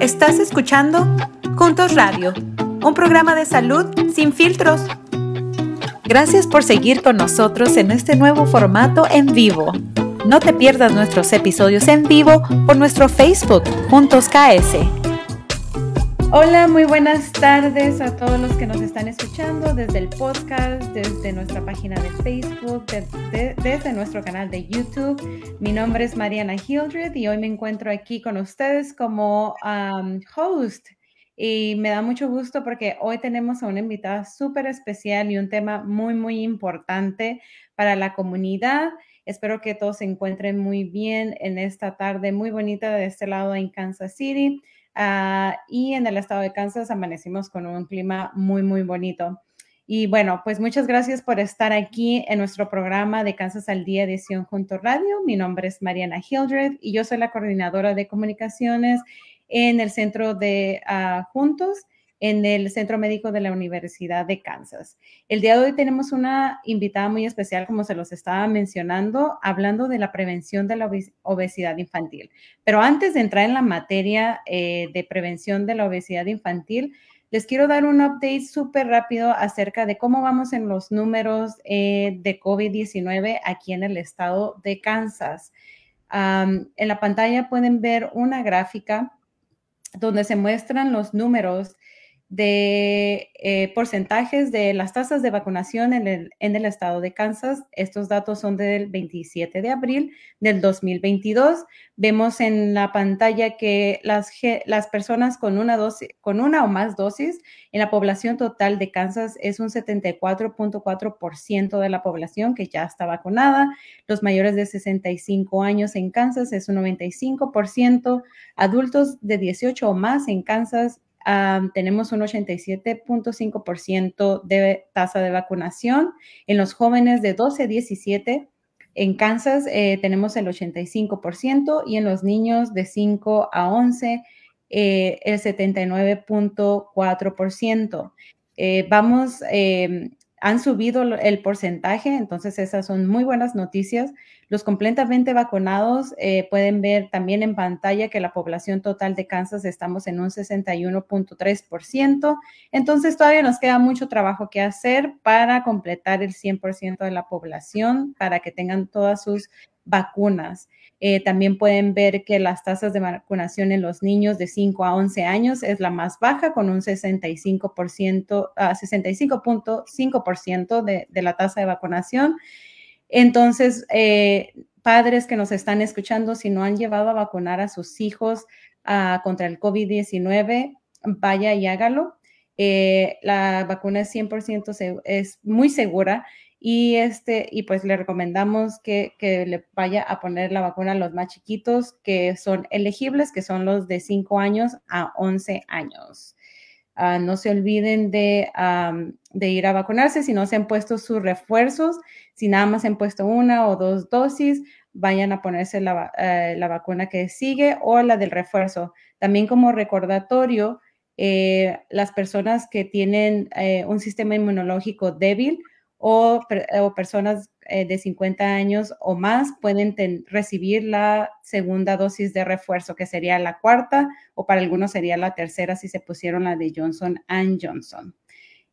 Estás escuchando Juntos Radio, un programa de salud sin filtros. Gracias por seguir con nosotros en este nuevo formato en vivo. No te pierdas nuestros episodios en vivo por nuestro Facebook Juntos KS. Hola, muy buenas tardes a todos los que nos están escuchando desde el podcast, desde nuestra página de Facebook, desde nuestro canal de YouTube. Mi nombre es Mariana Hildred y hoy me encuentro aquí con ustedes como host. Y me da mucho gusto porque hoy tenemos a una invitada súper especial y un tema muy, muy importante para la comunidad. Espero que todos se encuentren muy bien en esta tarde muy bonita de este lado en Kansas City. Ah, y en el estado de Kansas amanecimos con un clima muy, muy bonito. Y bueno, pues muchas gracias por estar aquí en nuestro programa de Kansas al Día edición Junto Radio. Mi nombre es Mariana Hildred y yo soy la coordinadora de comunicaciones en el centro de ah, Juntos en el Centro Médico de la Universidad de Kansas. El día de hoy tenemos una invitada muy especial, como se los estaba mencionando, hablando de la prevención de la obesidad infantil. Pero antes de entrar en la materia eh, de prevención de la obesidad infantil, les quiero dar un update súper rápido acerca de cómo vamos en los números eh, de COVID-19 aquí en el estado de Kansas. en la pantalla pueden ver una gráfica donde se muestran los números de eh, porcentajes de las tasas de vacunación en el, en el, estado de Kansas. Estos datos son del 27 de abril del 2022. Vemos en la pantalla que las, las personas con una, dosis, con una o más dosis en la población total de Kansas es un 74.4% de la población que ya está vacunada. Los mayores de 65 años en Kansas es un 95%. Adultos de 18 o más en Kansas tenemos un 87.5% de tasa de vacunación. En los jóvenes de 12 a 17, en Kansas eh, tenemos el 85% y en los niños de 5 a 11 eh, el 79.4%. Eh, vamos em, han subido el porcentaje, entonces esas son muy buenas noticias. Los completamente vacunados eh, pueden ver también en pantalla que la población total de Kansas estamos en un 61.3%, entonces todavía nos queda mucho trabajo que hacer para completar el 100% de la población, para que tengan todas sus vacunas. Eh, también pueden ver que las tasas de vacunación en los niños de 5 a 11 años es la más baja, con un 65%, 65.5% de, de, la tasa de vacunación. Entonces, eh, padres que nos están escuchando, si no han llevado a vacunar a sus hijos ah, contra el COVID-19, vaya y hágalo. Eh, la vacuna es 100% es muy segura y, este, y pues le recomendamos que, le vaya a poner la vacuna a los más chiquitos que son elegibles, que son los de 5 años a 11 años. Ah, no se olviden de, de, ir a vacunarse si no se han puesto sus refuerzos. Si nada más se han puesto una o dos dosis, vayan a ponerse la, eh, la vacuna que sigue o la del refuerzo. También como recordatorio, eh, las personas que tienen eh, un sistema inmunológico débil o, personas eh, de 50 años o más pueden recibir la segunda dosis de refuerzo, que sería la cuarta, o para algunos sería la tercera si se pusieron la de Johnson Johnson.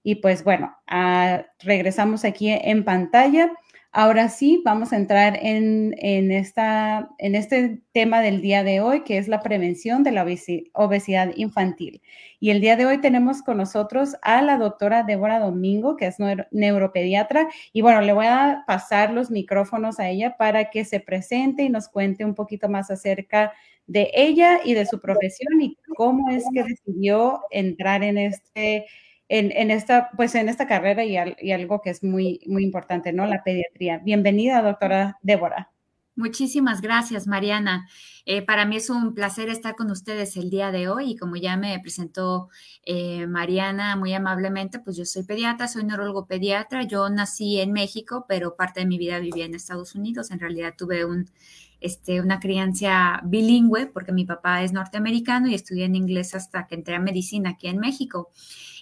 Y pues bueno, ah, regresamos aquí en pantalla. Ahora sí, vamos a entrar en, esta, en este tema del día de hoy, que es la prevención de la obesidad infantil. Y el día de hoy tenemos con nosotros a la doctora Débora Domingo, que es neuropediatra. Y bueno, le voy a pasar los micrófonos a ella para que se presente y nos cuente un poquito más acerca de ella y de su profesión y cómo es que decidió entrar en este en, esta, pues en esta carrera y, algo que es muy, muy importante, ¿no? La pediatría. Bienvenida, doctora Débora. Muchísimas gracias, Mariana. Eh, para mí es un placer estar con ustedes el día de hoy y como ya me presentó eh, Mariana muy amablemente, pues yo soy pediatra, soy neurólogo pediatra. Yo nací en México, pero parte de mi vida viví en Estados Unidos. En realidad tuve un, este, una crianza bilingüe porque mi papá es norteamericano y estudié en inglés hasta que entré a medicina aquí en México.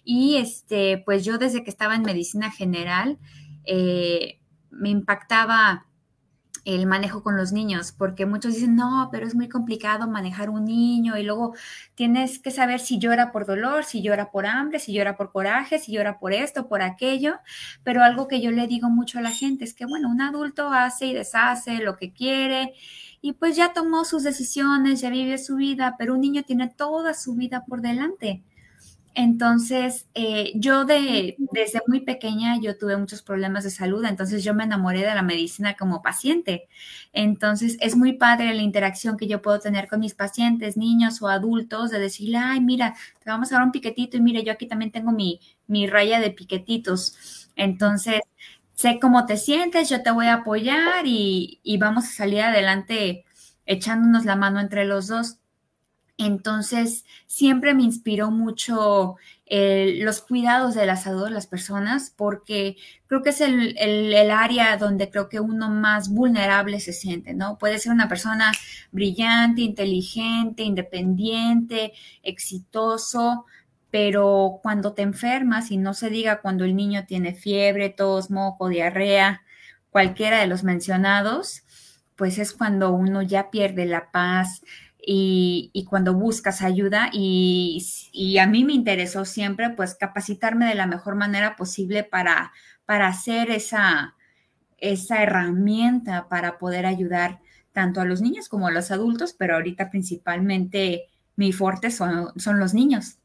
Y este, pues yo desde que estaba en medicina general, eh, me impactaba el manejo con los niños, porque muchos dicen, no, pero es muy complicado manejar un niño y luego tienes que saber si llora por dolor, si llora por hambre, si llora por coraje, si llora por esto, por aquello, pero algo que yo le digo mucho a la gente es que, bueno, un adulto hace y deshace lo que quiere y pues ya tomó sus decisiones, ya vive su vida, pero un niño tiene toda su vida por delante. Entonces, eh, yo de, desde muy pequeña yo tuve muchos problemas de salud, entonces yo me enamoré de la medicina como paciente. Entonces, es muy padre la interacción que yo puedo tener con mis pacientes, niños o adultos, de decirle, ay, mira, te vamos a dar un piquetito y mire, yo aquí también tengo mi, mi raya de piquetitos. Entonces, sé cómo te sientes, yo te voy a apoyar y, y vamos a salir adelante echándonos la mano entre los dos. Entonces, siempre me inspiró mucho eh, los cuidados de la salud de las personas porque creo que es el, el, área donde creo que uno más vulnerable se siente, ¿no? Puede ser una persona brillante, inteligente, independiente, exitoso, pero cuando te enfermas y no se diga cuando el niño tiene fiebre, tos, moco, diarrea, cualquiera de los mencionados, pues es cuando uno ya pierde la paz, y, cuando buscas ayuda y, a mí me interesó siempre pues capacitarme de la mejor manera posible para, para hacer esa, esa herramienta para poder ayudar tanto a los niños como a los adultos, pero ahorita principalmente mi fuerte son, son los niños.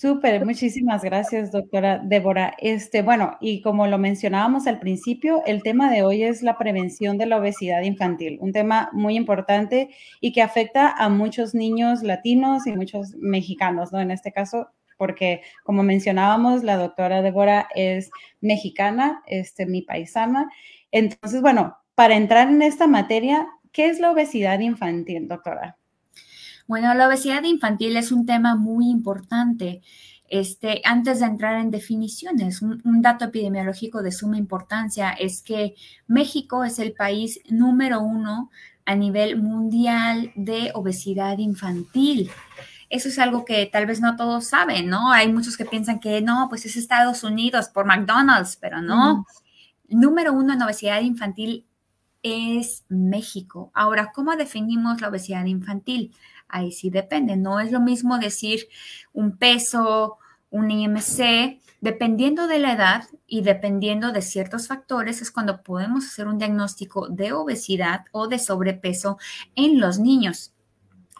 Súper, muchísimas gracias, doctora Débora. Este, bueno, y como lo mencionábamos al principio, el tema de hoy es la prevención de la obesidad infantil, un tema muy importante y que afecta a muchos niños latinos y muchos mexicanos, ¿no? En este caso, porque como mencionábamos, la doctora Débora es mexicana, este, mi paisana. Entonces, bueno, para entrar en esta materia, ¿qué es la obesidad infantil, doctora? Bueno, la obesidad infantil es un tema muy importante. Este, antes de entrar en definiciones, un, dato epidemiológico de suma importancia es que México es el país número uno a nivel mundial de obesidad infantil. Eso es algo que tal vez no todos saben, ¿no? Hay muchos que piensan que no, pues es Estados Unidos por McDonald's, pero no. Número uno en obesidad infantil es México. Ahora, ¿cómo definimos la obesidad infantil? Ahí sí depende. No es lo mismo decir un peso, un IMC, dependiendo de la edad y dependiendo de ciertos factores, es cuando podemos hacer un diagnóstico de obesidad o de sobrepeso en los niños.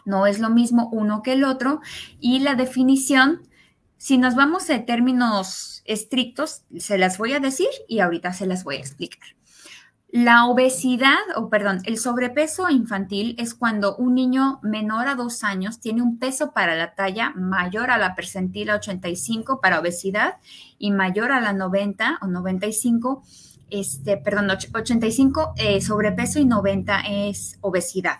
No es lo mismo uno que el otro y la definición, si nos vamos a términos estrictos, se las voy a decir y ahorita se las voy a explicar. La obesidad, o perdón, el sobrepeso infantil es cuando un niño menor a dos años tiene un peso para la talla mayor a la percentila 85 para obesidad y mayor a la 90 o 95, este, perdón, 85 eh, sobrepeso y 90 es obesidad.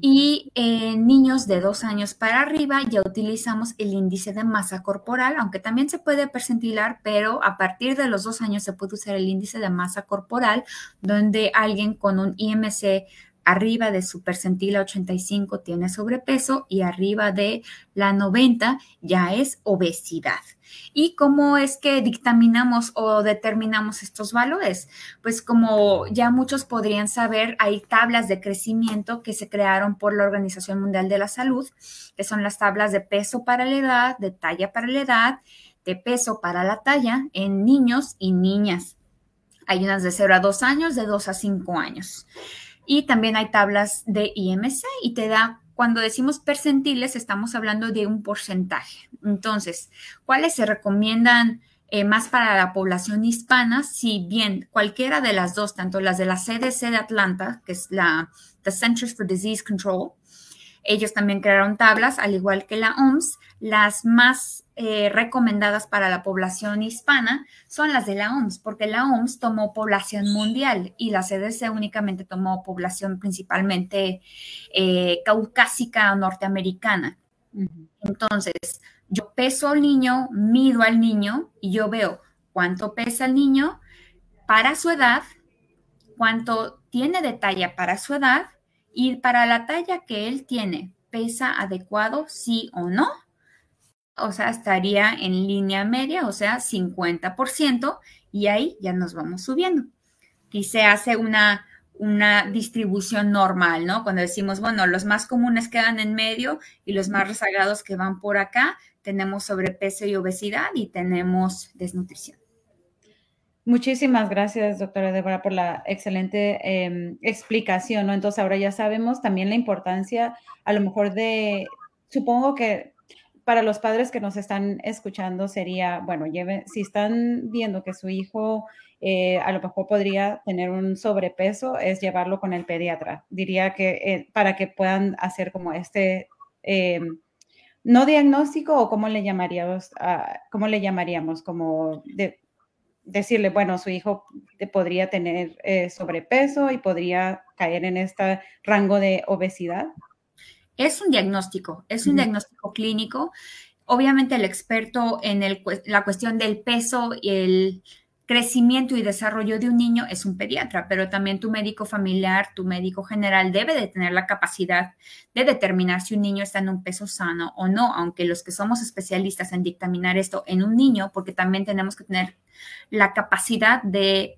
Y en niños de dos años para arriba ya utilizamos el índice de masa corporal, aunque también se puede percentilar, pero a partir de los dos años se puede usar el índice de masa corporal, donde alguien con un IMC arriba de su percentila 85 tiene sobrepeso y arriba de la 90 ya es obesidad. ¿Y cómo es que dictaminamos o determinamos estos valores? Pues como ya muchos podrían saber, hay tablas de crecimiento que se crearon por la Organización Mundial de la Salud, que son las tablas de peso para la edad, de talla para la edad, de peso para la talla en niños y niñas. Hay unas de 0 a 2 años, de 2 a 5 años. Y también hay tablas de IMC y te da, cuando decimos percentiles, estamos hablando de un porcentaje. Entonces, ¿cuáles se recomiendan eh, más para la población hispana? Si bien cualquiera de las dos, tanto las de la CDC de Atlanta, que es la the Centers for Disease Control, ellos también crearon tablas, al igual que la OMS. Las más eh, recomendadas para la población hispana son las de la OMS, porque la OMS tomó población mundial y la CDC únicamente tomó población principalmente eh, caucásica o norteamericana. Entonces, yo peso al niño, mido al niño y yo veo cuánto pesa el niño para su edad, cuánto tiene de talla para su edad y para la talla que él tiene, ¿pesa adecuado, sí o no? O sea, estaría en línea media, o sea, 50%, y ahí ya nos vamos subiendo. Y se hace una, una distribución normal, ¿no? Cuando decimos, bueno, los más comunes quedan en medio y los más rezagados que van por acá, tenemos sobrepeso y obesidad y tenemos desnutrición. Muchísimas gracias, doctora Débora, por la excelente em, explicación, ¿no? Entonces ahora ya sabemos también la importancia, a lo mejor de, supongo que para los padres que nos están escuchando sería, bueno, si están viendo que su hijo eh, a lo mejor podría tener un sobrepeso, es llevarlo con el pediatra. Diría que eh, para que puedan hacer como este, eh, no diagnóstico o cómo le llamaríamos, uh, cómo le llamaríamos, como de, decirle, bueno, su hijo podría tener sobrepeso y podría caer en este rango de obesidad. Es un diagnóstico, es un diagnóstico clínico. Obviamente el experto en el, la cuestión del peso y el crecimiento y desarrollo de un niño es un pediatra, pero también tu médico familiar, tu médico general debe de tener la capacidad de determinar si un niño está en un peso sano o no, aunque los que somos especialistas en dictaminar esto en un niño, porque también tenemos que tener la capacidad de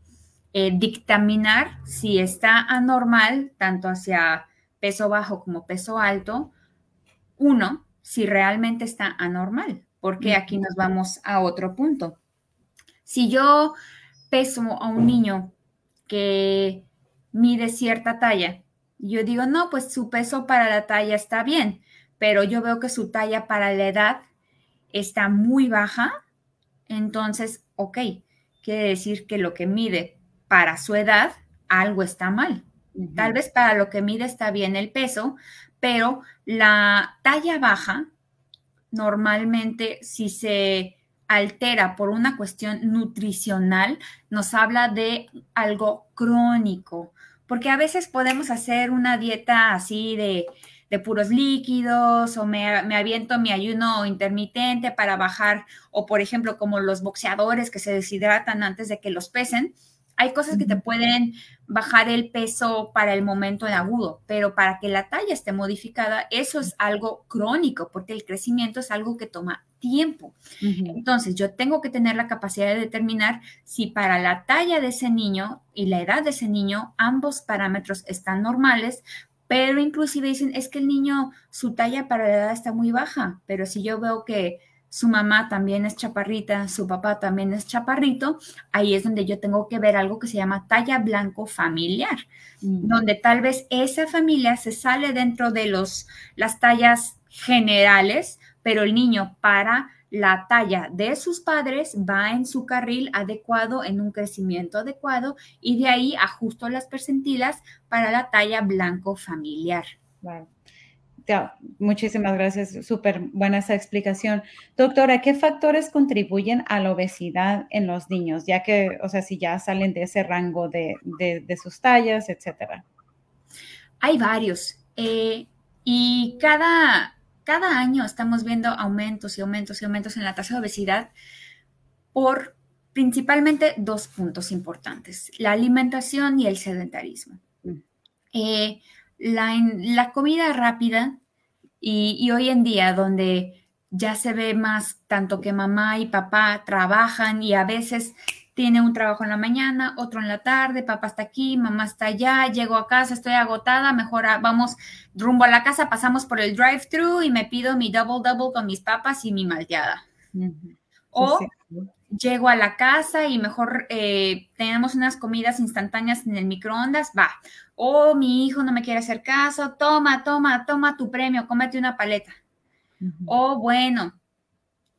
eh, dictaminar si está anormal, tanto hacia peso bajo como peso alto, uno, si realmente está anormal, porque aquí nos vamos a otro punto si yo peso a un niño que mide cierta talla, yo digo, no, pues su peso para la talla está bien, pero yo veo que su talla para la edad está muy baja, entonces, ok, quiere decir que lo que mide para su edad, algo está mal. Tal vez para lo que mide está bien el peso, pero la talla baja, normalmente si se altera por una cuestión nutricional, nos habla de algo crónico, porque a veces podemos hacer una dieta así de, puros líquidos o me, me, aviento mi ayuno intermitente para bajar, o por ejemplo como los boxeadores que se deshidratan antes de que los pesen, hay cosas que te pueden bajar el peso para el momento en agudo, pero para que la talla esté modificada, eso es algo crónico, porque el crecimiento es algo que toma tiempo. Entonces, yo tengo que tener la capacidad de determinar si para la talla de ese niño y la edad de ese niño, ambos parámetros están normales, pero inclusive dicen, es que el niño, su talla para la edad está muy baja, pero si yo veo que su mamá también es chaparrita, su papá también es chaparrito, ahí es donde yo tengo que ver algo que se llama talla blanco familiar, mm. donde tal vez esa familia se sale dentro de los, las tallas generales, pero el niño para la talla de sus padres va en su carril adecuado, en un crecimiento adecuado, y de ahí ajusto las percentilas para la talla blanco familiar muchísimas gracias, súper buena esa explicación. Doctora, ¿qué factores contribuyen a la obesidad en los niños? Ya que, o sea, si ya salen de ese rango de, sus tallas, etcétera. Hay varios. Eh, y cada, cada año estamos viendo aumentos y aumentos y aumentos en la tasa de obesidad por principalmente dos puntos importantes, la alimentación y el sedentarismo. Mm. Eh, la, la comida rápida y, hoy en día donde ya se ve más tanto que mamá y papá trabajan y a veces tiene un trabajo en la mañana, otro en la tarde, papá está aquí, mamá está allá, llego a casa, estoy agotada, mejor vamos rumbo a la casa, pasamos por el drive-thru y me pido mi double double con mis papas y mi malteada. O llego a la casa y mejor eh, tenemos unas comidas instantáneas en el microondas, va. O mi hijo no me quiere hacer caso, toma, toma, toma tu premio, cómete una paleta. O bueno,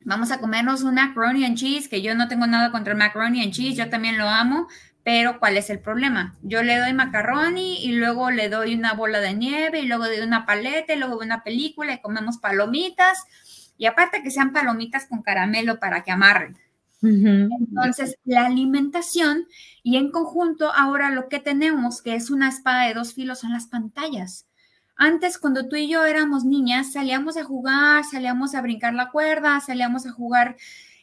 vamos a comernos un macaroni and cheese, que yo no tengo nada contra el macaroni and cheese, yo también lo amo, pero ¿cuál es el problema? Yo le doy macaroni y luego le doy una bola de nieve y luego le doy una paleta y luego una película y comemos palomitas. Y aparte que sean palomitas con caramelo para que amarren. Entonces, la alimentación y en conjunto ahora lo que tenemos, que es una espada de dos filos, son las pantallas. Antes, cuando tú y yo éramos niñas, salíamos a jugar, salíamos a brincar la cuerda, salíamos a jugar,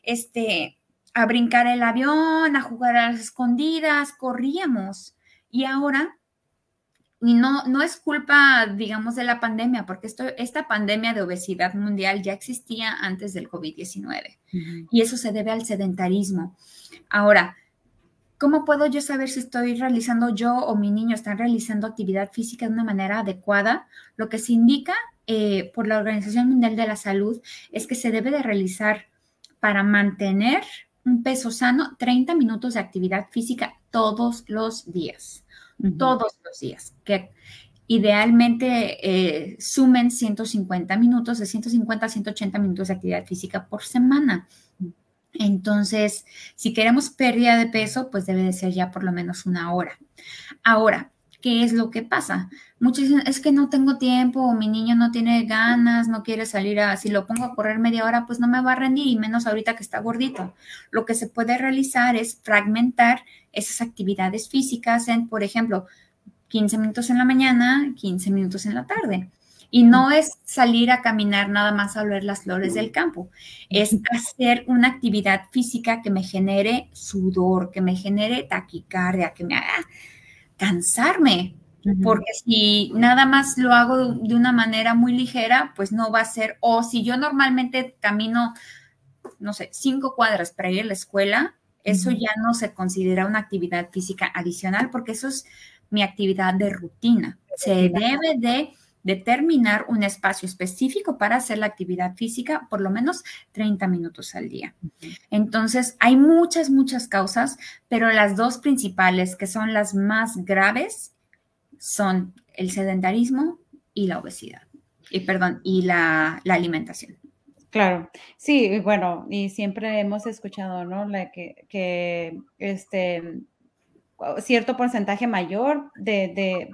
este, a brincar el avión, a jugar a las escondidas, corríamos. Y ahora y no, no es culpa, digamos, de la pandemia, porque esto, esta pandemia de obesidad mundial ya existía antes del COVID-19 y eso se debe al sedentarismo. Ahora, ¿Cómo puedo yo saber si estoy realizando yo o mi niño están realizando actividad física de una manera adecuada? Lo que se indica eh, por la Organización Mundial de la Salud es que se debe de realizar para mantener un peso sano 30 minutos de actividad física todos los días, todos los días, que idealmente eh, sumen 150 minutos, de 150 a 180 minutos de actividad física por semana. Entonces, si queremos pérdida de peso, pues debe de ser ya por lo menos una hora. Ahora, ¿qué es lo que pasa? Muchos dicen, es que no tengo tiempo, o mi niño no tiene ganas, no quiere salir a, si lo pongo a correr media hora, pues no me va a rendir, y menos ahorita que está gordito. Lo que se puede realizar es fragmentar esas actividades físicas en, por ejemplo, 15 minutos en la mañana, 15 minutos en la tarde. Y no es salir a caminar nada más a ver las flores del campo, es hacer una actividad física que me genere sudor, que me genere taquicardia, que me haga cansarme, porque si nada más lo hago de una manera muy ligera, pues no va a ser, o si yo normalmente camino, no sé, cinco cuadras para ir a la escuela, eso ya no se considera una actividad física adicional porque eso es mi actividad de rutina. Se debe de determinar un espacio específico para hacer la actividad física por lo menos 30 minutos al día. Entonces, hay muchas, muchas causas, pero las dos principales, que son las más graves, son el sedentarismo y la obesidad. Y perdón, y la, alimentación. Claro, sí, bueno, y siempre hemos escuchado, ¿no? La que, que este cierto porcentaje mayor de de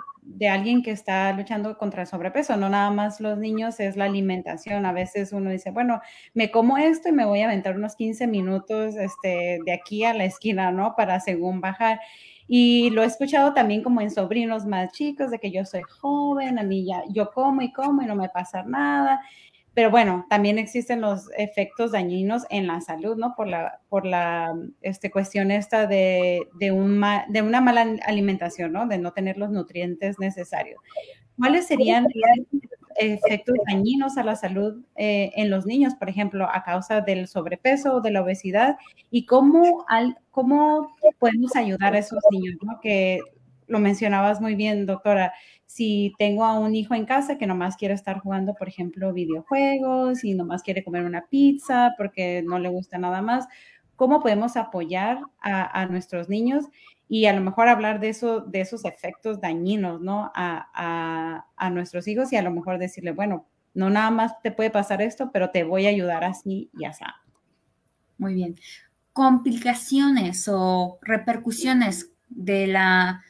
alguien que está luchando contra el sobrepeso, no nada más los niños, es la alimentación. A veces uno dice, bueno, me como esto y me voy a aventar unos 15 minutos este, de aquí a la esquina, ¿no? Para según bajar. Y lo he escuchado también como en sobrinos más chicos, de que yo soy joven, a mí ya, yo como y como y no me pasa nada. Pero bueno, también existen los efectos dañinos en la salud, ¿no? Por la, por la este, cuestión esta de, de, un de una mala alimentación, ¿no? De no tener los nutrientes necesarios. ¿Cuáles serían efectos dañinos a la salud eh, en los niños, por ejemplo, a causa del sobrepeso o de la obesidad? ¿Y cómo, al, cómo podemos ayudar a esos niños, ¿no? Que lo mencionabas muy bien, doctora si tengo a un hijo en casa que nomás quiere estar jugando, por ejemplo, videojuegos y nomás quiere comer una pizza porque no le gusta nada más, ¿cómo podemos apoyar a, nuestros niños y a lo mejor hablar de, eso, de esos efectos dañinos, ¿no? A, a nuestros hijos y a lo mejor decirle, bueno, no nada más te puede pasar esto, pero te voy a ayudar así y así. Muy bien. Complicaciones o repercusiones de la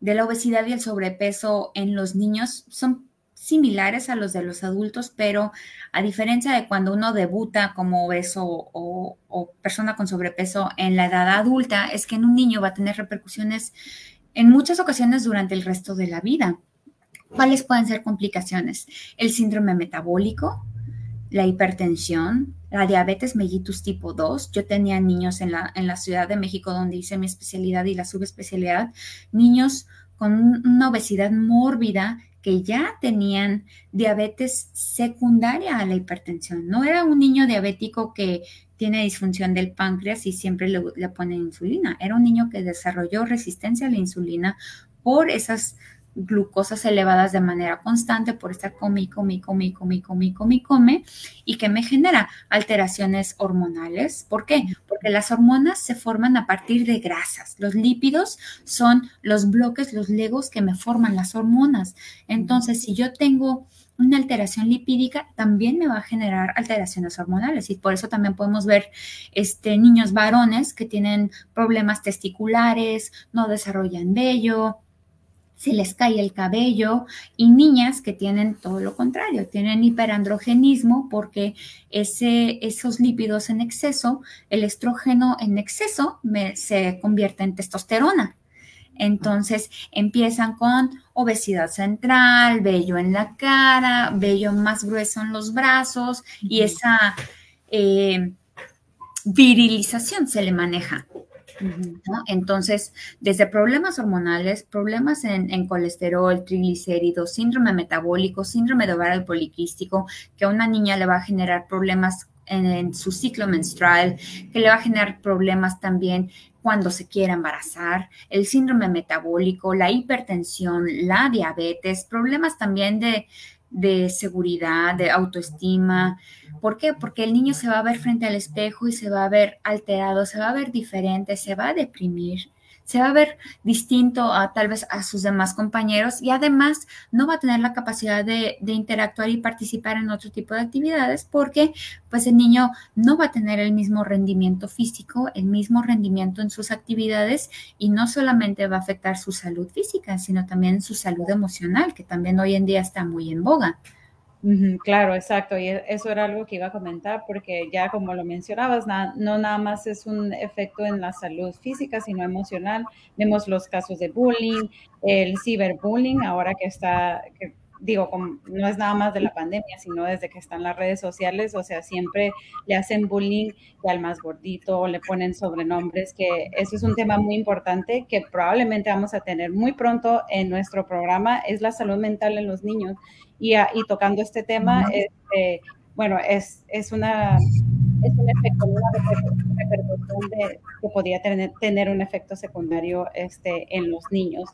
de la obesidad y el sobrepeso en los niños son similares a los de los adultos, pero a diferencia de cuando uno debuta como obeso o, persona con sobrepeso en la edad adulta, es que en un niño va a tener repercusiones en muchas ocasiones durante el resto de la vida. ¿Cuáles pueden ser complicaciones? El síndrome metabólico, la hipertensión, la diabetes mellitus tipo 2. Yo tenía niños en la, en la Ciudad de México donde hice mi especialidad y la subespecialidad, niños con una obesidad mórbida que ya tenían diabetes secundaria a la hipertensión. No era un niño diabético que tiene disfunción del páncreas y siempre le, le pone insulina. Era un niño que desarrolló resistencia a la insulina por esas glucosas elevadas de manera constante por estar come, come, come, come, come, come, come, y que me genera alteraciones hormonales. ¿Por qué? Porque las hormonas se forman a partir de grasas. Los lípidos son los bloques, los legos que me forman las hormonas. Entonces, si yo tengo una alteración lipídica también me va a generar alteraciones hormonales y por eso también podemos ver este, niños varones que tienen problemas testiculares, no desarrollan vello, se les cae el cabello y niñas que tienen todo lo contrario, tienen hiperandrogenismo porque ese, esos lípidos en exceso, el estrógeno en exceso se convierte en testosterona. Entonces empiezan con obesidad central, vello en la cara, vello más grueso en los brazos y esa eh, virilización se le maneja. Entonces, desde problemas hormonales, problemas en, colesterol, triglicéridos, síndrome metabólico, síndrome de ovario poliquístico, que a una niña le va a generar problemas en, su ciclo menstrual, que le va a generar problemas también cuando se quiera embarazar, el síndrome metabólico, la hipertensión, la diabetes, problemas también de, de seguridad, de autoestima. ¿Por qué? Porque el niño se va a ver frente al espejo y se va a ver alterado, se va a ver diferente, se va a deprimir se va a ver distinto a tal vez a sus demás compañeros y además no va a tener la capacidad de, interactuar y participar en otro tipo de actividades porque pues el niño no va a tener el mismo rendimiento físico, el mismo rendimiento en sus actividades y no solamente va a afectar su salud física, sino también su salud emocional, que también hoy en día está muy en boga claro, exacto. Y e, eso era algo que iba a comentar porque ya como lo mencionabas, no nada más es un efecto en la salud física, sino emocional. Vemos los casos de bullying, el ciberbullying, ahora que está, digo, no es nada más de la pandemia, sino desde que están las redes sociales, o sea, siempre le hacen bullying al más gordito le ponen sobrenombres, que eso es un tema muy importante que probablemente vamos a tener muy pronto en nuestro programa, es la salud mental en los niños. Y, y tocando este tema, este, bueno, es, es una es un efecto, una repercusión de, que podría tener, tener un efecto secundario este, en los niños.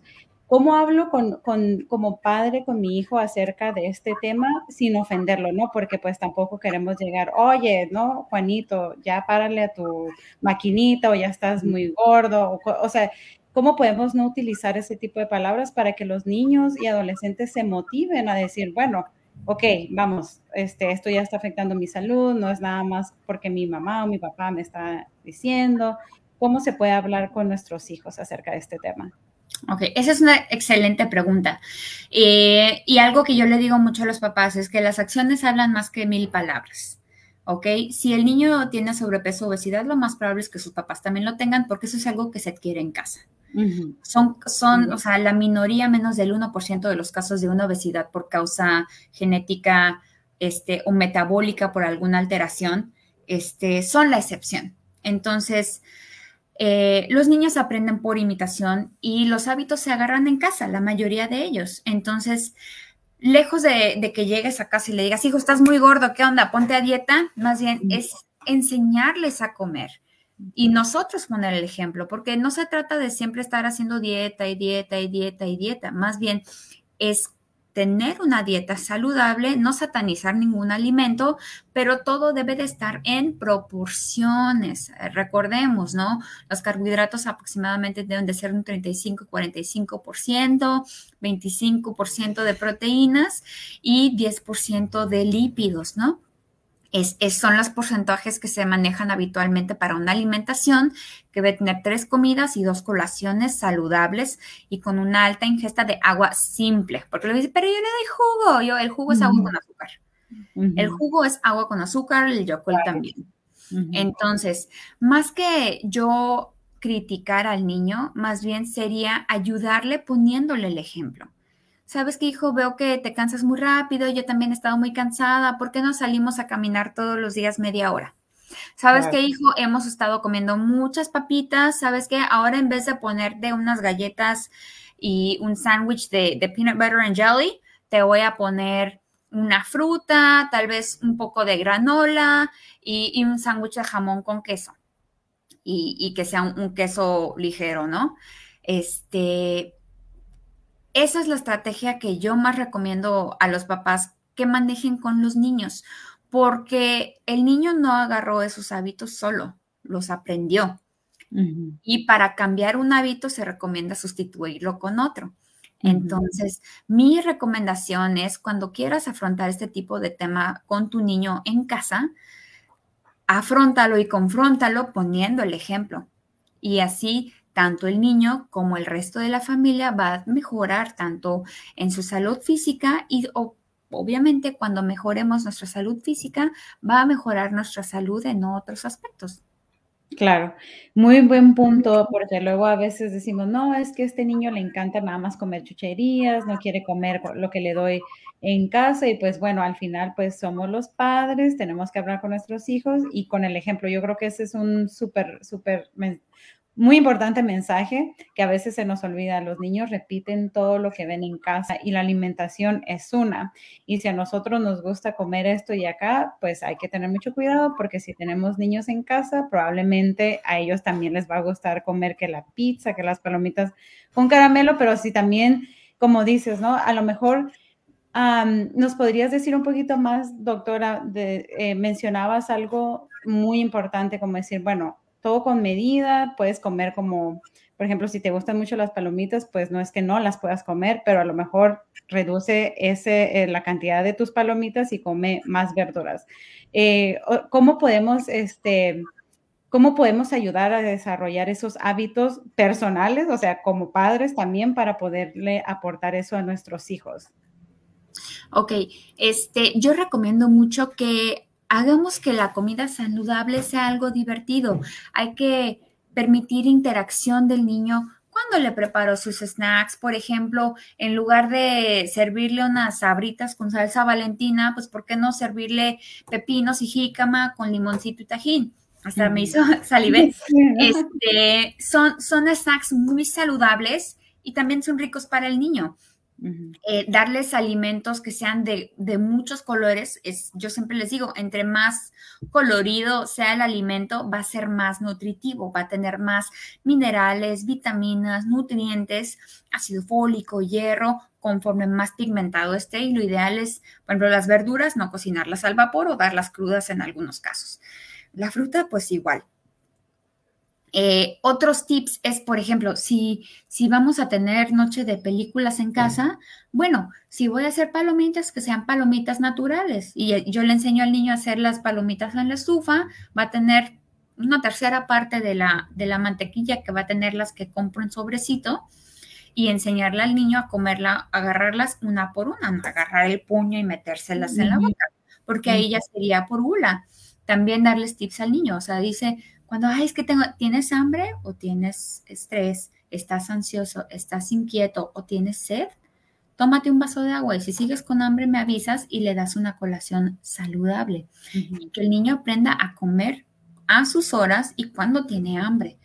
¿Cómo hablo con, con, como padre con mi hijo acerca de este tema sin ofenderlo, no? Porque pues tampoco queremos llegar, oye, ¿no? Juanito, ya párale a tu maquinita o ya estás muy gordo. O, o sea, ¿cómo podemos no utilizar ese tipo de palabras para que los niños y adolescentes se motiven a decir, bueno, ok, vamos, este, esto ya está afectando mi salud, no es nada más porque mi mamá o mi papá me está diciendo. ¿Cómo se puede hablar con nuestros hijos acerca de este tema? Ok, esa es una excelente pregunta. Eh, y algo que yo le digo mucho a los papás es que las acciones hablan más que mil palabras. ¿ok? Si el niño tiene sobrepeso o obesidad, lo más probable es que sus papás también lo tengan porque eso es algo que se adquiere en casa. Son, son o sea, la minoría, menos del 1% de los casos de una obesidad por causa genética este, o metabólica por alguna alteración, este, son la excepción. Entonces, eh, los niños aprenden por imitación y los hábitos se agarran en casa, la mayoría de ellos. Entonces, lejos de, que llegues a casa y le digas, hijo, estás muy gordo, ¿qué onda? Ponte a dieta, más bien es enseñarles a comer y nosotros poner el ejemplo, porque no se trata de siempre estar haciendo dieta y dieta y dieta y dieta, más bien es tener una dieta saludable, no satanizar ningún alimento, pero todo debe de estar en proporciones. Eh, recordemos, ¿no? Los carbohidratos aproximadamente deben de ser un 35-45%, 25% de proteínas y 10% de lípidos, ¿no? Es, son los porcentajes que se manejan habitualmente para una alimentación que debe tener tres comidas y dos colaciones saludables y con una alta ingesta de agua simple. Porque le dice, pero yo le doy jugo. Yo, el jugo es agua con azúcar. El jugo es agua con azúcar, el yogurt también. Entonces, más que yo criticar al niño, más bien sería ayudarle poniéndole el ejemplo. ¿Sabes qué, hijo? Veo que te cansas muy rápido, yo también he estado muy cansada, ¿por qué no salimos a caminar todos los días media hora? ¿Sabes qué, hijo? Hemos estado comiendo muchas papitas, ¿sabes qué? Ahora en vez de ponerte unas galletas y un sándwich de, peanut butter and jelly, te voy a poner una fruta, tal vez un poco de granola y, un sándwich de jamón con queso. Y, que sea un, un queso ligero, ¿no? Este, esa es la estrategia que yo más recomiendo a los papás que manejen con los niños, porque el niño no agarró esos hábitos solo, los aprendió. Y para cambiar un hábito se recomienda sustituirlo con otro. Entonces, mi recomendación es cuando quieras afrontar este tipo de tema con tu niño en casa, afrontalo y confróntalo poniendo el ejemplo. Y así tanto el niño como el resto de la familia va a mejorar tanto en su salud física y obviamente cuando mejoremos nuestra salud física va a mejorar nuestra salud en otros aspectos. Claro, muy buen punto, porque luego a veces decimos, no, es que a este niño le encanta nada más comer chucherías, no quiere comer lo que le doy en casa y pues bueno, al final pues somos los padres, tenemos que hablar con nuestros hijos y con el ejemplo. Yo creo que ese es un súper, súper muy importante mensaje que a veces se nos olvida. Los niños repiten todo lo que ven en casa y la alimentación es una. Y si a nosotros nos gusta comer esto y acá, pues hay que tener mucho cuidado porque si tenemos niños en casa, probablemente a ellos también les va a gustar comer que la pizza, que las palomitas con caramelo, pero si también, como dices, ¿no? A lo mejor... ¿Nos podrías decir un poquito más, doctora? De, eh, mencionabas algo muy importante, como decir, bueno, todo con medida, puedes comer como, por ejemplo, si te gustan mucho las palomitas, pues no es que no las puedas comer, pero a lo mejor reduce ese, eh, la cantidad de tus palomitas y come más verduras. Eh, ¿Cómo podemos, este, cómo podemos ayudar a desarrollar esos hábitos personales, o sea, como padres también para poderle aportar eso a nuestros hijos? Ok, este, yo recomiendo mucho que hagamos que la comida saludable sea algo divertido. Hay que permitir interacción del niño cuando le preparo sus snacks, por ejemplo, en lugar de servirle unas sabritas con salsa valentina, pues ¿por qué no servirle pepinos y jícama con limoncito y tajín? Hasta me hizo salive. Este, son, son snacks muy saludables y también son ricos para el niño. Eh, darles alimentos que sean de, muchos colores, es, yo siempre les digo, entre más colorido sea el alimento, va a ser más nutritivo, va a tener más minerales, vitaminas, nutrientes, ácido fólico, hierro, conforme más pigmentado esté. Y lo ideal es, por ejemplo, las verduras, no cocinarlas al vapor o darlas crudas en algunos casos. La fruta, pues igual, eh, otros tips es, por ejemplo, si, si vamos a tener noche de películas en casa, bueno, si voy a hacer palomitas, que sean palomitas naturales. Y eh, yo le enseño al niño a hacer las palomitas en la estufa, va a tener una tercera parte de la, de la mantequilla que va a tener las que compro en sobrecito y enseñarle al niño a comerla, agarrarlas una por una, agarrar el puño y metérselas en la boca, porque ahí ya sería por gula. También darles tips al niño, o sea, dice, cuando, ay, es que tengo, tienes hambre o tienes estrés, estás ansioso, estás inquieto o tienes sed, tómate un vaso de agua y si sigues con hambre me avisas y le das una colación saludable. Y que el niño aprenda a comer a sus horas y cuando tiene hambre.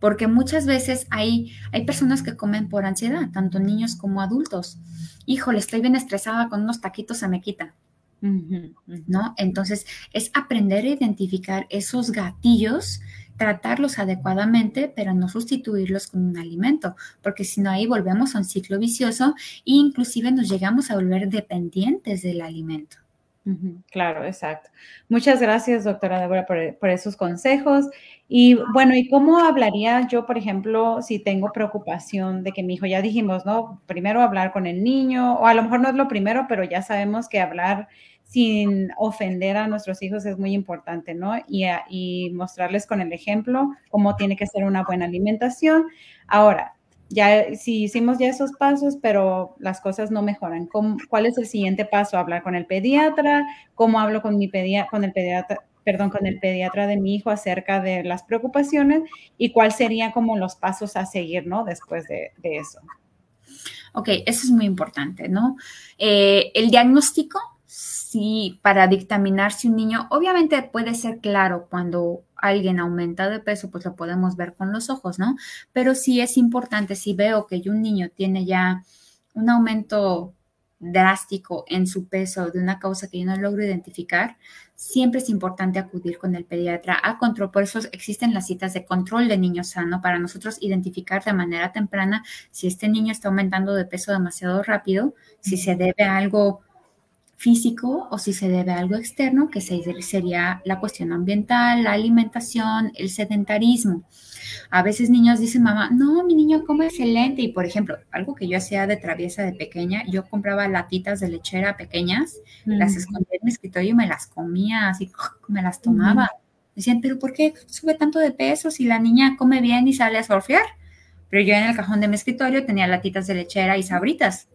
Porque muchas veces hay, hay personas que comen por ansiedad, tanto niños como adultos. Híjole, estoy bien estresada con unos taquitos, se me quita. ¿No? Entonces, es aprender a identificar esos gatillos, tratarlos adecuadamente, pero no sustituirlos con un alimento, porque si no ahí volvemos a un ciclo vicioso e inclusive nos llegamos a volver dependientes del alimento. Claro, exacto. Muchas gracias, doctora Débora, por, por, esos consejos. Y bueno, ¿y cómo hablaría yo, por ejemplo, si tengo preocupación de que mi hijo, ya dijimos, ¿no? Primero hablar con el niño, o a lo mejor no es lo primero, pero ya sabemos que hablar sin ofender a nuestros hijos es muy importante, ¿no? Y, mostrarles con el ejemplo cómo tiene que ser una buena alimentación. Ahora, ya si hicimos ya esos pasos, pero las cosas no mejoran, ¿cuál es el siguiente paso? Hablar con el pediatra, cómo hablo con mi con el pediatra, perdón, con el pediatra de mi hijo acerca de las preocupaciones y cuál serían como los pasos a seguir, ¿no? Después de, eso. Ok, eso es muy importante, ¿no? Eh, el diagnóstico Sí, para dictaminar si un niño, obviamente puede ser claro cuando alguien aumenta de peso, pues lo podemos ver con los ojos, ¿no? Pero sí es importante, si veo que un niño tiene ya un aumento drástico en su peso de una causa que yo no logro identificar, siempre es importante acudir con el pediatra a control. Por eso existen las citas de control de niño sano para nosotros identificar de manera temprana si este niño está aumentando de peso demasiado rápido, si se debe a algo físico o si se debe a algo externo, que sería la cuestión ambiental, la alimentación, el sedentarismo. A veces niños dicen, mamá, no, mi niño come excelente. Y por ejemplo, algo que yo hacía de traviesa de pequeña, yo compraba latitas de lechera pequeñas, las mm. escondía en mi escritorio y me las comía, así me las tomaba. Decían, pero ¿por qué sube tanto de peso si la niña come bien y sale a surfear? Pero yo en el cajón de mi escritorio tenía latitas de lechera y sabritas.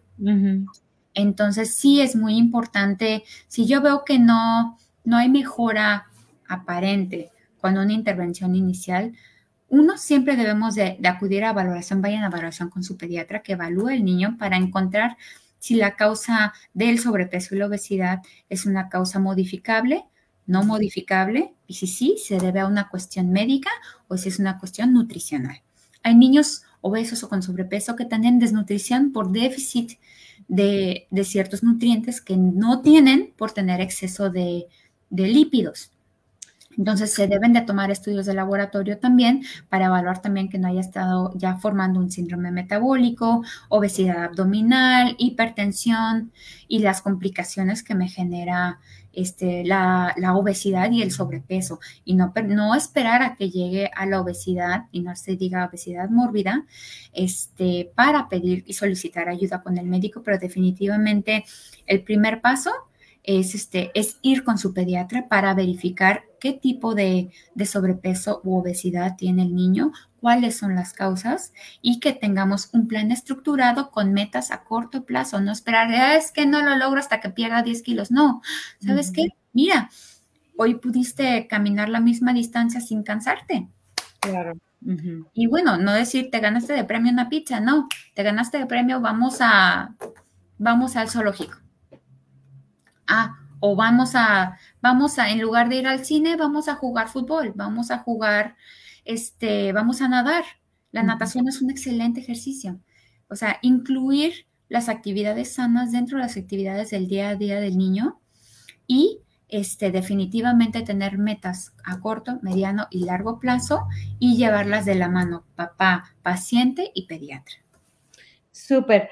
Entonces sí es muy importante, si yo veo que no, no hay mejora aparente cuando una intervención inicial, uno siempre debemos de, acudir a valoración, vayan a valoración con su pediatra que evalúe el niño para encontrar si la causa del sobrepeso y la obesidad es una causa modificable no modificable y si sí, se debe a una cuestión médica o si es una cuestión nutricional. Hay niños obesos o con sobrepeso que tienen desnutrición por déficit de, ciertos nutrientes que no tienen por tener exceso de, de lípidos. Entonces se deben de tomar estudios de laboratorio también para evaluar también que no haya estado ya formando un síndrome metabólico, obesidad abdominal, hipertensión y las complicaciones que me genera este, la, obesidad y el sobrepeso. Y no, no esperar a que llegue a la obesidad y no se diga obesidad mórbida este, para pedir y solicitar ayuda con el médico, pero definitivamente el primer paso es, este, es ir con su pediatra para verificar qué tipo de, sobrepeso u obesidad tiene el niño, cuáles son las causas y que tengamos un plan estructurado con metas a corto plazo, no esperar, ah, es que no lo logro hasta que pierda 10 kilos, no, ¿sabes qué? Mira, hoy pudiste caminar la misma distancia sin cansarte. Claro. Y bueno, no decir te ganaste de premio una pizza, no, te ganaste de premio, vamos a, vamos al zoológico. Ah, o vamos a, vamos a, en lugar de ir al cine, vamos a jugar fútbol, vamos a jugar, este, vamos a nadar. La natación es un excelente ejercicio. O sea, incluir las actividades sanas dentro de las actividades del día a día del niño y este, definitivamente tener metas a corto, mediano y largo plazo y llevarlas de la mano, papá, paciente y pediatra. Súper.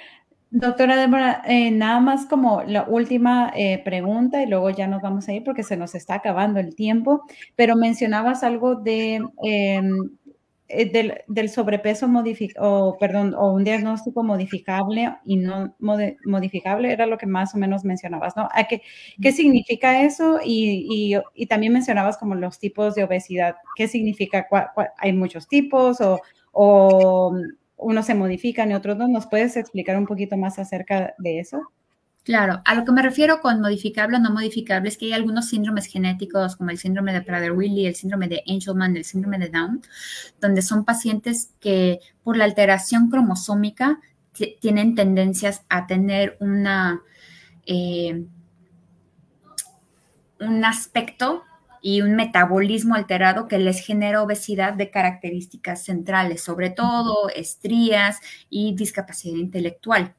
Doctora Débora, eh, nada más como la última eh, pregunta y luego ya nos vamos a ir porque se nos está acabando el tiempo, pero mencionabas algo de, em, eh, del, sobrepeso o perdón, o un diagnóstico modificable y no modificable, era lo que más o menos mencionabas, ¿no? qué, qué significa eso? Y, también mencionabas como los tipos de obesidad. ¿Qué significa? ¿Hay muchos tipos o, o unos se modifican y otros no. ¿Nos puedes explicar un poquito más acerca de eso? Claro, a lo que me refiero con modificable o no modificable es que hay algunos síndromes genéticos como el síndrome de Prader-Willi, el síndrome de Angelman, el síndrome de Down, donde son pacientes que por la alteración cromosómica tienen tendencias a tener una, eh, un aspecto y un metabolismo alterado que les genera obesidad de características centrales, sobre todo estrías y discapacidad intelectual.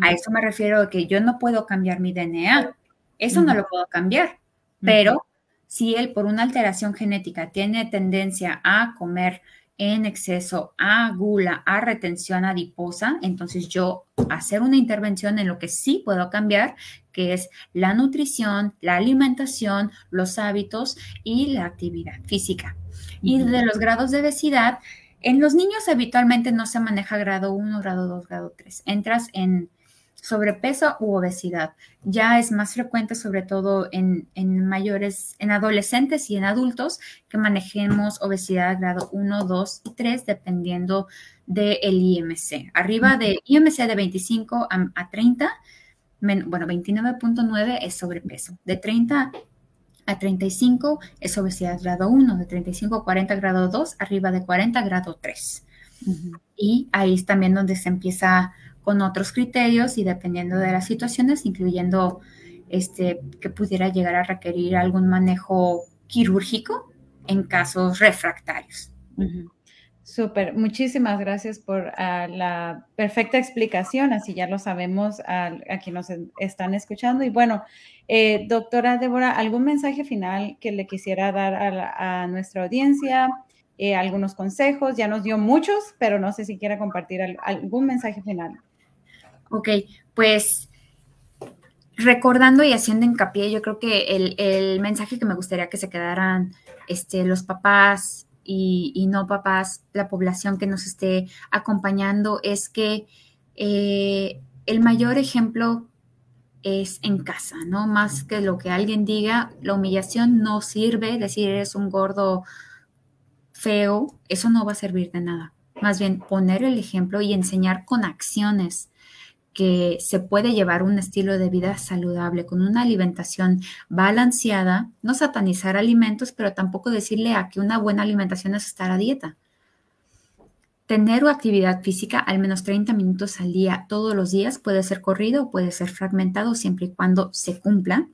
A eso me refiero a que yo no puedo cambiar mi DNA, eso no lo puedo cambiar, pero si él por una alteración genética tiene tendencia a comer en exceso a gula, a retención adiposa, entonces yo hacer una intervención en lo que sí puedo cambiar, que es la nutrición, la alimentación, los hábitos y la actividad física. Y de los grados de obesidad, en los niños habitualmente no se maneja grado 1, grado 2, grado 3. Entras en sobrepeso u obesidad. Ya es más frecuente, sobre todo en, mayores, en adolescentes y en adultos, que manejemos obesidad grado 1, 2 y 3, dependiendo del IMC. Arriba del IMC de 25 a, 30, bueno, 29.9 es sobrepeso. De 30 a 35 es obesidad grado 1, de 35 a 40 grado 2, arriba de 40 grado 3. Y ahí es también donde se empieza con otros criterios y dependiendo de las situaciones, incluyendo este, que pudiera llegar a requerir algún manejo quirúrgico en casos refractarios. Súper, muchísimas gracias por ah, la perfecta explicación, así ya lo sabemos a, quienes nos están escuchando. Y bueno, eh, doctora Débora, ¿algún mensaje final que le quisiera dar a, a nuestra audiencia? Eh, algunos consejos, ya nos dio muchos, pero no sé si quiera compartir algún mensaje final. Ok, pues recordando y haciendo hincapié, yo creo que el, mensaje que me gustaría que se quedaran este, los papás y, no papás, la población que nos esté acompañando, es que eh, el mayor ejemplo es en casa, ¿no? Más que lo que alguien diga, la humillación no sirve, decir eres un gordo feo, eso no va a servir de nada. Más bien poner el ejemplo y enseñar con acciones que se puede llevar un estilo de vida saludable con una alimentación balanceada, no satanizar alimentos, pero tampoco decirle a que una buena alimentación es estar a dieta. Tener actividad física al menos 30 minutos al día todos los días puede ser corrido puede ser fragmentado siempre y cuando se cumpla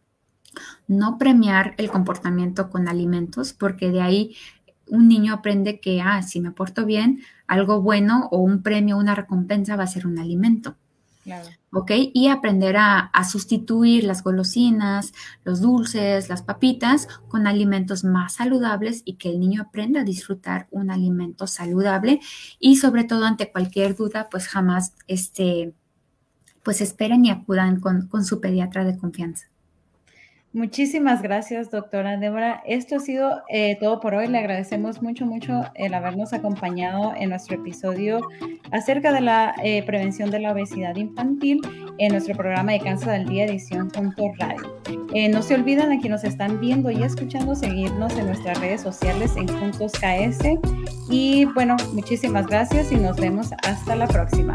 No premiar el comportamiento con alimentos, porque de ahí un niño aprende que, ah, si me porto bien, algo bueno o un premio, una recompensa va a ser un alimento. ¿Ok? Y aprender a, sustituir las golosinas, los dulces, las papitas con alimentos más saludables y que el niño aprenda a disfrutar un alimento saludable y sobre todo ante cualquier duda, pues jamás este, pues esperen y acudan con su pediatra de confianza. Muchísimas gracias, doctora Débora. Esto ha sido eh, todo por hoy. Le agradecemos mucho, mucho el habernos acompañado en nuestro episodio acerca de la eh, prevención de la obesidad infantil en nuestro programa de Cáncer del Día edición Punto Radio. Eh, no se olviden a quienes nos están viendo y escuchando seguirnos en nuestras redes sociales en Juntos KS. Y bueno, muchísimas gracias y nos vemos hasta la próxima.